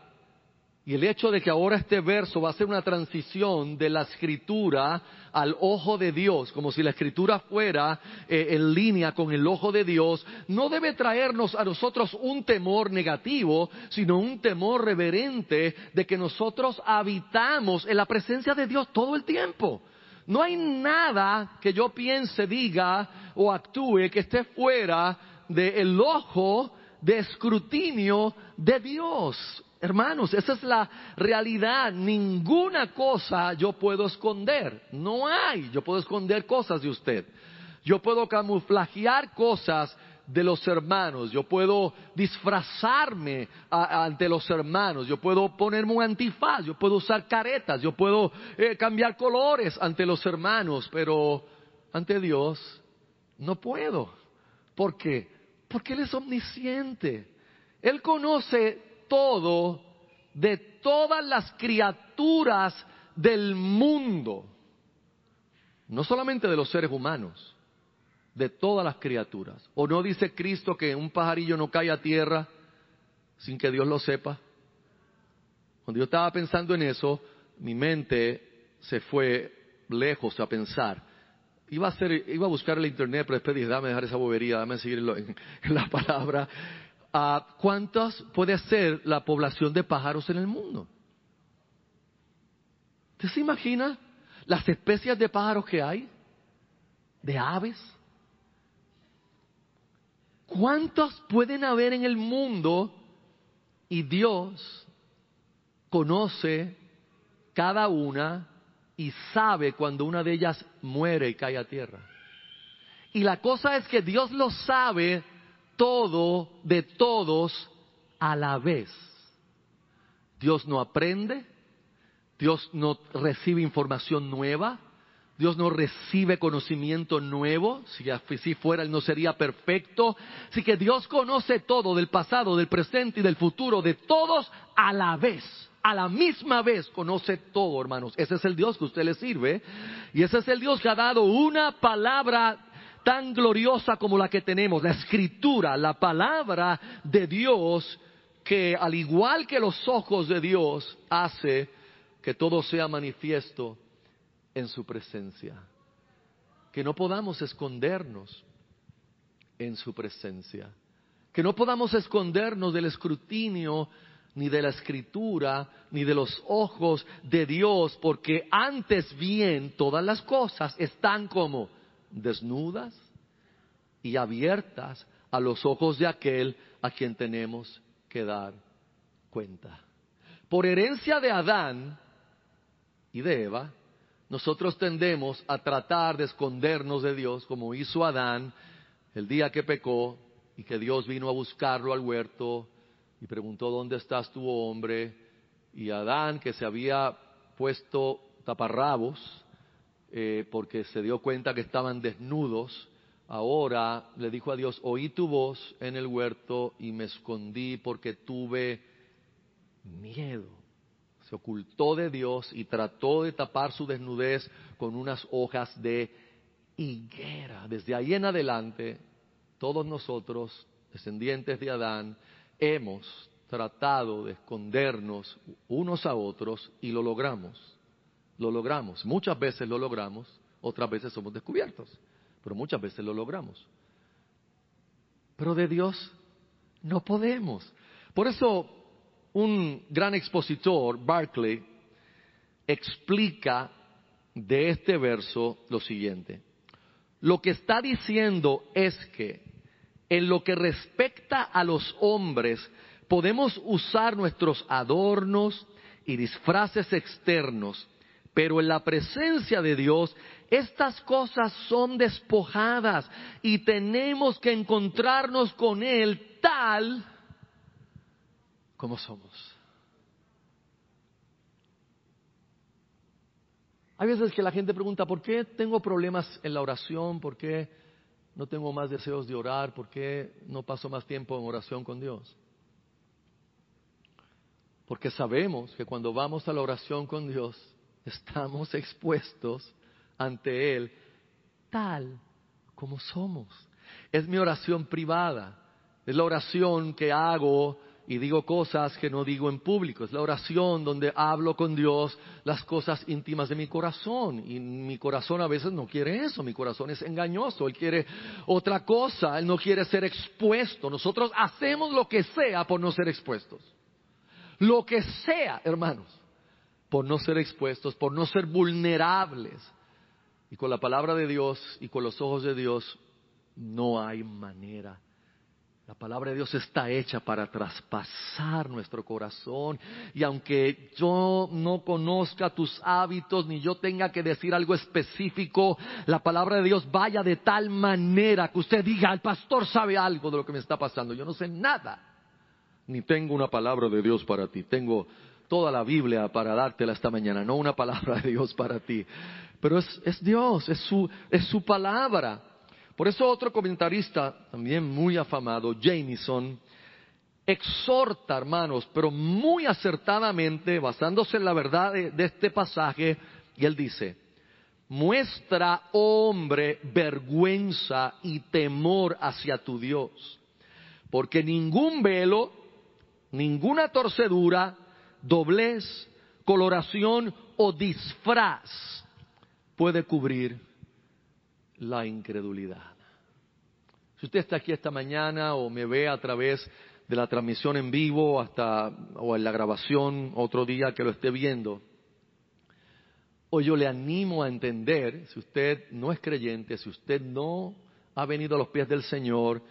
y el hecho de que ahora este verso va a ser una transición de la escritura al ojo de Dios, como si la escritura fuera eh, en línea con el ojo de Dios, no debe traernos a nosotros un temor negativo, sino un temor reverente de que nosotros habitamos en la presencia de Dios todo el tiempo. No hay nada que yo piense, diga o actúe que esté fuera del ojo de escrutinio de Dios. Hermanos, esa es la realidad. Ninguna cosa yo puedo esconder. No hay. Yo puedo esconder cosas de usted. Yo puedo camuflajear cosas de los hermanos. Yo puedo disfrazarme ante los hermanos. Yo puedo ponerme un antifaz. Yo puedo usar caretas. Yo puedo eh, cambiar colores ante los hermanos. Pero ante Dios no puedo. ¿Por qué? Porque Él es omnisciente. Él conoce todo de todas las criaturas del mundo. No solamente de los seres humanos, de todas las criaturas. ¿O no dice Cristo que un pajarillo no cae a tierra sin que Dios lo sepa? Cuando yo estaba pensando en eso, mi mente se fue lejos a pensar. Iba a, hacer, iba a buscar el internet, pero después dije, dame dejar esa bobería, dame seguir en la palabra. ¿Cuántas puede ser la población de pájaros en el mundo? ¿Usted se imagina las especies de pájaros que hay? ¿De aves? ¿Cuántas pueden haber en el mundo? Y Dios conoce cada una y sabe cuando una de ellas muere y cae a tierra. Y la cosa es que Dios lo sabe todo de todos a la vez. Dios no aprende, Dios no recibe información nueva, Dios no recibe conocimiento nuevo, si así fuera Él no sería perfecto. Así que Dios conoce todo del pasado, del presente y del futuro, de todos a la vez. A la misma vez conoce todo, hermanos. Ese es el Dios que usted le sirve. Y ese es el Dios que ha dado una palabra tan gloriosa como la que tenemos, la escritura, la palabra de Dios, que al igual que los ojos de Dios, hace que todo sea manifiesto en su presencia. Que no podamos escondernos en su presencia. Que no podamos escondernos del escrutinio ni de la escritura, ni de los ojos de Dios, porque antes bien todas las cosas están como desnudas y abiertas a los ojos de aquel a quien tenemos que dar cuenta. Por herencia de Adán y de Eva, nosotros tendemos a tratar de escondernos de Dios como hizo Adán el día que pecó y que Dios vino a buscarlo al huerto y preguntó, ¿dónde estás tu hombre? Y Adán, que se había puesto taparrabos eh, porque se dio cuenta que estaban desnudos, ahora le dijo a Dios, oí tu voz en el huerto y me escondí porque tuve miedo se ocultó de Dios y trató de tapar su desnudez con unas hojas de higuera. Desde ahí en adelante, todos nosotros, descendientes de Adán, hemos tratado de escondernos unos a otros y lo logramos. Lo logramos. Muchas veces lo logramos, otras veces somos descubiertos, pero muchas veces lo logramos. Pero de Dios no podemos. Por eso un gran expositor, Barclay, explica de este verso lo siguiente. Lo que está diciendo es que en lo que respecta a los hombres, podemos usar nuestros adornos y disfraces externos, pero en la presencia de Dios estas cosas son despojadas y tenemos que encontrarnos con Él tal como somos. Hay veces que la gente pregunta, ¿por qué tengo problemas en la oración? ¿Por qué no tengo más deseos de orar? ¿Por qué no paso más tiempo en oración con Dios? Porque sabemos que cuando vamos a la oración con Dios, estamos expuestos ante Él tal como somos. Es mi oración privada, es la oración que hago y digo cosas que no digo en público. Es la oración donde hablo con Dios las cosas íntimas de mi corazón. Y mi corazón a veces no quiere eso. Mi corazón es engañoso. Él quiere otra cosa. Él no quiere ser expuesto. Nosotros hacemos lo que sea por no ser expuestos. Lo que sea, hermanos, por no ser expuestos, por no ser vulnerables. Y con la palabra de Dios y con los ojos de Dios no hay manera la palabra de Dios está hecha para traspasar nuestro corazón. Y aunque yo no conozca tus hábitos, ni yo tenga que decir algo específico, la palabra de Dios vaya de tal manera que usted diga, el pastor sabe algo de lo que me está pasando. Yo no sé nada. Ni tengo una palabra de Dios para ti. Tengo toda la Biblia para dártela esta mañana, no una palabra de Dios para ti. Pero es, Dios, es su, es su palabra. Por eso otro comentarista, también muy afamado, Jameson, exhorta, hermanos, pero muy acertadamente, basándose en la verdad de este pasaje, y él dice, muestra, hombre, vergüenza y temor hacia tu Dios, porque ningún velo, ninguna torcedura, doblez, coloración o disfraz puede cubrir la incredulidad. Si usted está aquí esta mañana o me ve a través de la transmisión en vivo hasta o en la grabación otro día que lo esté viendo, hoy yo le animo a entender, si usted no es creyente, si usted no ha venido a los pies del Señor,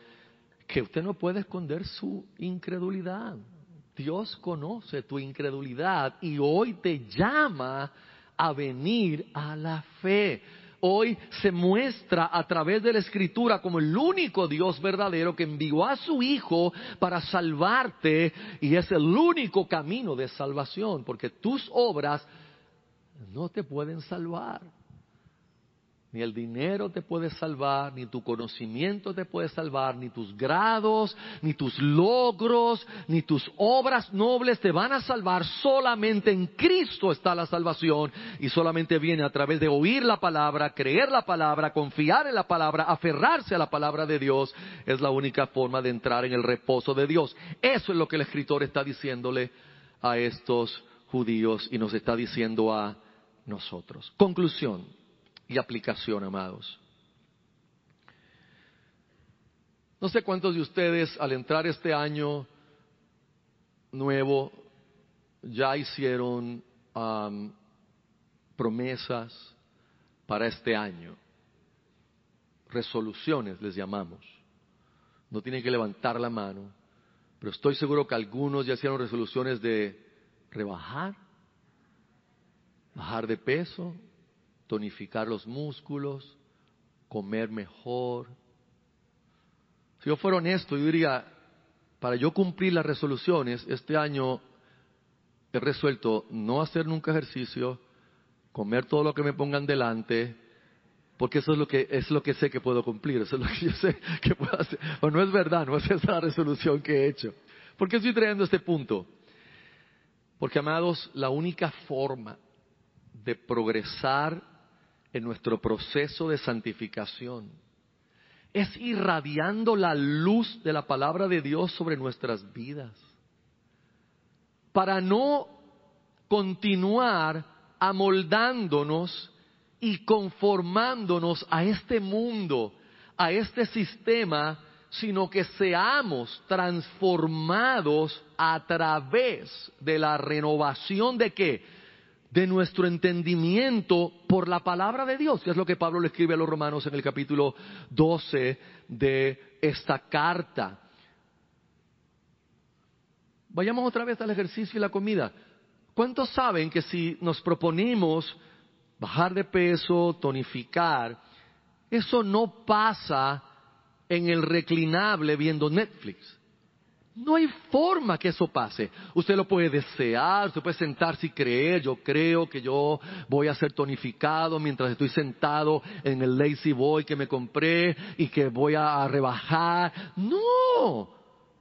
que usted no puede esconder su incredulidad. Dios conoce tu incredulidad y hoy te llama a venir a la fe hoy se muestra a través de la escritura como el único Dios verdadero que envió a su Hijo para salvarte y es el único camino de salvación, porque tus obras no te pueden salvar. Ni el dinero te puede salvar, ni tu conocimiento te puede salvar, ni tus grados, ni tus logros, ni tus obras nobles te van a salvar. Solamente en Cristo está la salvación y solamente viene a través de oír la palabra, creer la palabra, confiar en la palabra, aferrarse a la palabra de Dios. Es la única forma de entrar en el reposo de Dios. Eso es lo que el escritor está diciéndole a estos judíos y nos está diciendo a nosotros. Conclusión y aplicación, amados. No sé cuántos de ustedes al entrar este año nuevo ya hicieron promesas para este año. Resoluciones les llamamos. No tienen que levantar la mano, pero estoy seguro que algunos ya hicieron resoluciones de rebajar, bajar de peso, tonificar los músculos, comer mejor. Si yo fuera honesto, yo diría, para yo cumplir las resoluciones, este año he resuelto no hacer nunca ejercicio, comer todo lo que me pongan delante, porque eso es lo que es lo que sé que puedo cumplir, eso es lo que yo sé que puedo hacer. O no es verdad, no es esa resolución que he hecho. ¿Por qué estoy trayendo este punto? Porque, amados, la única forma de progresar en nuestro proceso de santificación es irradiando la luz de la palabra de Dios sobre nuestras vidas. Para no continuar amoldándonos y conformándonos a este mundo, a este sistema, sino que seamos transformados a través de la renovación de qué? De nuestro entendimiento por la palabra de Dios, que es lo que Pablo le escribe a los romanos en el capítulo 12 de esta carta. Vayamos otra vez al ejercicio y la comida. ¿Cuántos saben que si nos proponemos bajar de peso, tonificar, eso no pasa en el reclinable viendo Netflix? No hay forma que eso pase. Usted lo puede desear, usted puede sentarse y creer, yo creo que yo voy a ser tonificado mientras estoy sentado en el Lazy Boy que me compré y que voy a rebajar. No,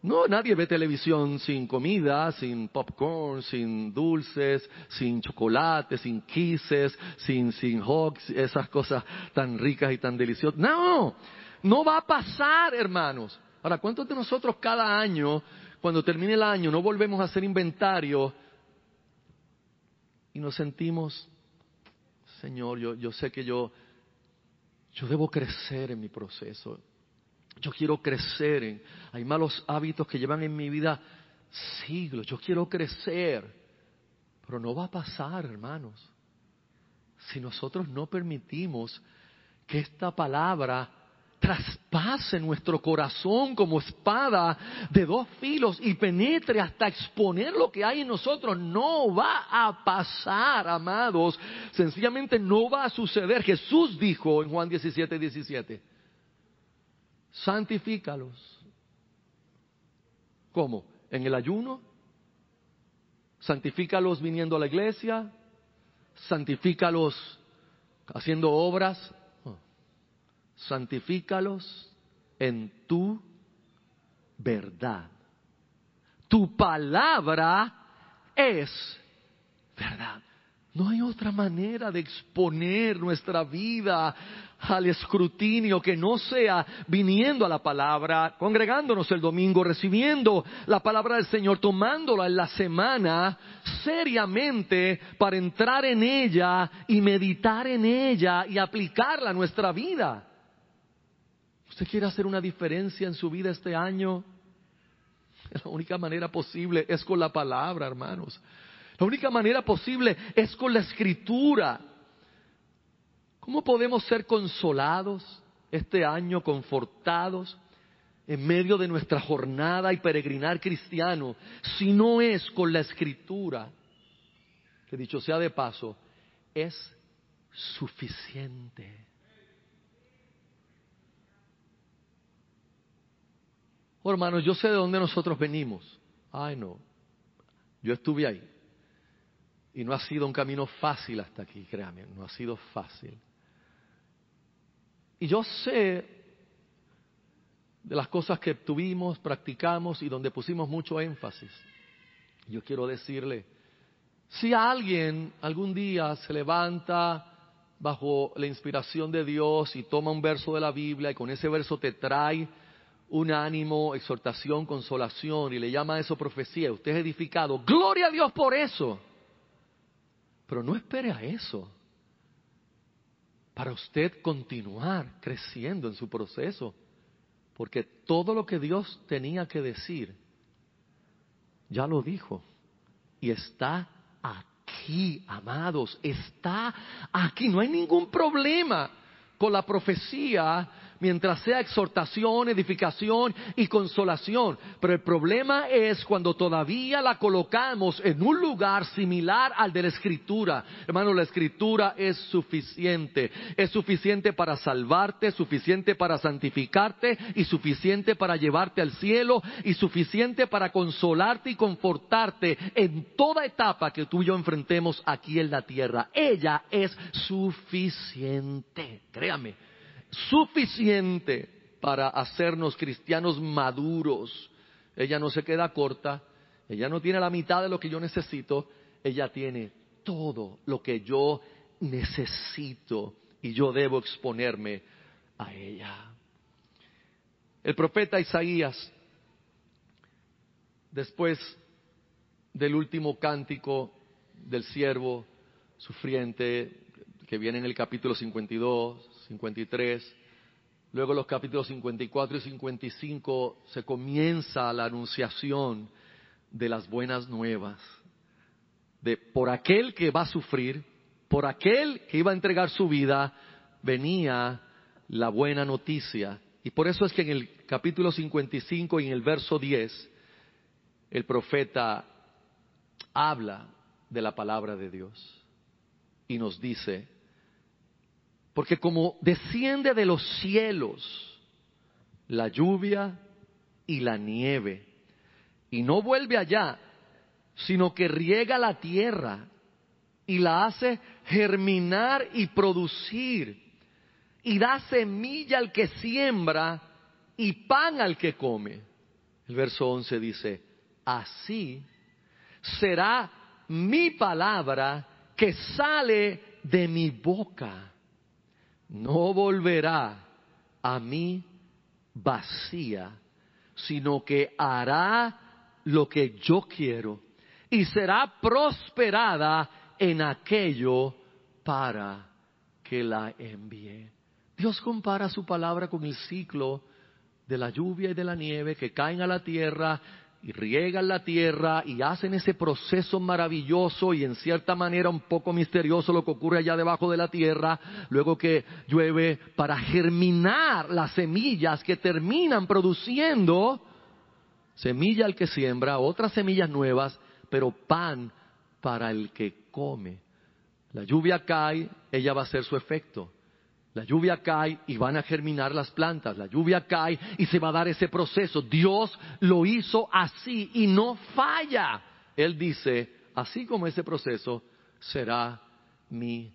no, nadie ve televisión sin comida, sin popcorn, sin dulces, sin chocolate, sin kisses, sin, sin hugs, esas cosas tan ricas y tan deliciosas. No, no va a pasar, hermanos. Ahora, ¿cuántos de nosotros cada año, cuando termine el año, no volvemos a hacer inventario y nos sentimos, Señor, yo, yo sé que yo, yo debo crecer en mi proceso. Yo quiero crecer en, hay malos hábitos que llevan en mi vida siglos. Yo quiero crecer. Pero no va a pasar, hermanos. Si nosotros no permitimos que esta palabra traspase nuestro corazón como espada de dos filos y penetre hasta exponer lo que hay en nosotros. No va a pasar, amados. Sencillamente no va a suceder. Jesús dijo en Juan 17, 17, santifícalos. ¿Cómo? ¿En el ayuno? Santifícalos viniendo a la iglesia. Santifícalos haciendo obras santifícalos en tu verdad. Tu palabra es verdad. No hay otra manera de exponer nuestra vida al escrutinio que no sea viniendo a la palabra, congregándonos el domingo, recibiendo la palabra del Señor, tomándola en la semana seriamente para entrar en ella y meditar en ella y aplicarla a nuestra vida. ¿Usted quiere hacer una diferencia en su vida este año? La única manera posible es con la palabra, hermanos. La única manera posible es con la escritura. ¿Cómo podemos ser consolados este año, confortados en medio de nuestra jornada y peregrinar cristiano, si no es con la escritura? Que dicho sea de paso, es suficiente Oh, hermanos, yo sé de dónde nosotros venimos. Ay, no. Yo estuve ahí. Y no ha sido un camino fácil hasta aquí, créanme, no ha sido fácil. Y yo sé de las cosas que tuvimos, practicamos y donde pusimos mucho énfasis. Yo quiero decirle, si alguien algún día se levanta bajo la inspiración de Dios y toma un verso de la Biblia y con ese verso te trae un ánimo, exhortación, consolación y le llama a eso profecía, usted es edificado, gloria a Dios por eso. Pero no espere a eso para usted continuar creciendo en su proceso, porque todo lo que Dios tenía que decir, ya lo dijo y está aquí, amados, está aquí. No hay ningún problema con la profecía mientras sea exhortación, edificación y consolación. Pero el problema es cuando todavía la colocamos en un lugar similar al de la escritura. Hermano, la escritura es suficiente. Es suficiente para salvarte, suficiente para santificarte y suficiente para llevarte al cielo y suficiente para consolarte y confortarte en toda etapa que tú y yo enfrentemos aquí en la tierra. Ella es suficiente. Créame suficiente para hacernos cristianos maduros. Ella no se queda corta, ella no tiene la mitad de lo que yo necesito, ella tiene todo lo que yo necesito y yo debo exponerme a ella. El profeta Isaías, después del último cántico del siervo sufriente, que viene en el capítulo 52, 53. Luego los capítulos 54 y 55 se comienza la anunciación de las buenas nuevas, de por aquel que va a sufrir, por aquel que iba a entregar su vida, venía la buena noticia. Y por eso es que en el capítulo 55 y en el verso 10, el profeta habla de la palabra de Dios y nos dice, porque como desciende de los cielos la lluvia y la nieve, y no vuelve allá, sino que riega la tierra y la hace germinar y producir, y da semilla al que siembra y pan al que come. El verso 11 dice, así será mi palabra que sale de mi boca no volverá a mí vacía, sino que hará lo que yo quiero y será prosperada en aquello para que la envíe. Dios compara su palabra con el ciclo de la lluvia y de la nieve que caen a la tierra y riegan la tierra y hacen ese proceso maravilloso y en cierta manera un poco misterioso lo que ocurre allá debajo de la tierra, luego que llueve para germinar las semillas que terminan produciendo semilla al que siembra, otras semillas nuevas, pero pan para el que come. La lluvia cae, ella va a hacer su efecto. La lluvia cae y van a germinar las plantas. La lluvia cae y se va a dar ese proceso. Dios lo hizo así y no falla. Él dice, así como ese proceso será mi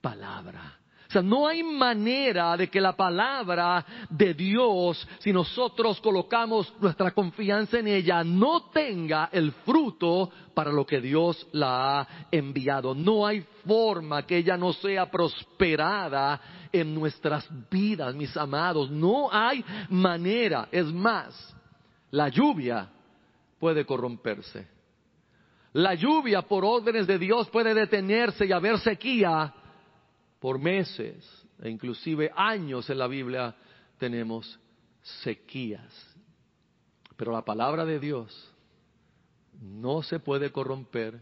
palabra. O sea, no hay manera de que la palabra de Dios, si nosotros colocamos nuestra confianza en ella, no tenga el fruto para lo que Dios la ha enviado. No hay forma que ella no sea prosperada en nuestras vidas, mis amados. No hay manera. Es más, la lluvia puede corromperse. La lluvia por órdenes de Dios puede detenerse y haber sequía por meses e inclusive años en la Biblia tenemos sequías. Pero la palabra de Dios no se puede corromper.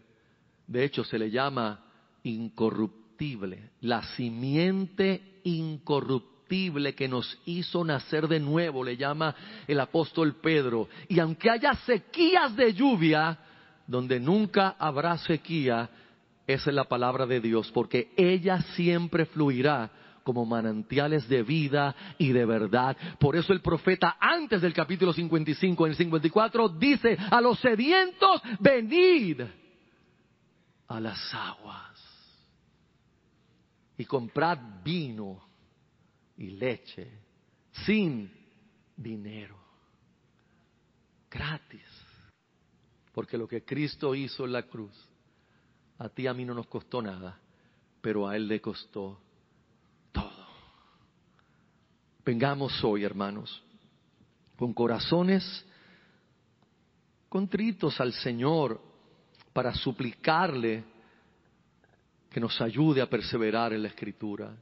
De hecho, se le llama incorruptible. La simiente incorruptible que nos hizo nacer de nuevo, le llama el apóstol Pedro. Y aunque haya sequías de lluvia, donde nunca habrá sequía, esa es la palabra de Dios, porque ella siempre fluirá como manantiales de vida y de verdad. Por eso el profeta antes del capítulo 55, en el 54, dice a los sedientos, venid a las aguas y comprad vino y leche sin dinero, gratis. Porque lo que Cristo hizo en la cruz, a ti a mí no nos costó nada, pero a Él le costó todo. Vengamos hoy, hermanos, con corazones contritos al Señor para suplicarle que nos ayude a perseverar en la Escritura.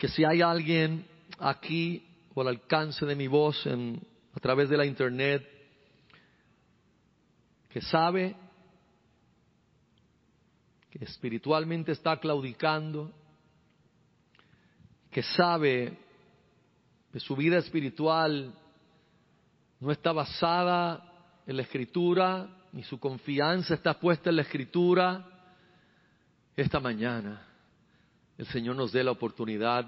Que si hay alguien aquí o al alcance de mi voz en, a través de la Internet que sabe que espiritualmente está claudicando, que sabe que su vida espiritual no está basada en la escritura, ni su confianza está puesta en la escritura, esta mañana el Señor nos dé la oportunidad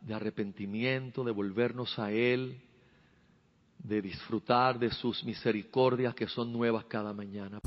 de arrepentimiento, de volvernos a Él, de disfrutar de sus misericordias que son nuevas cada mañana.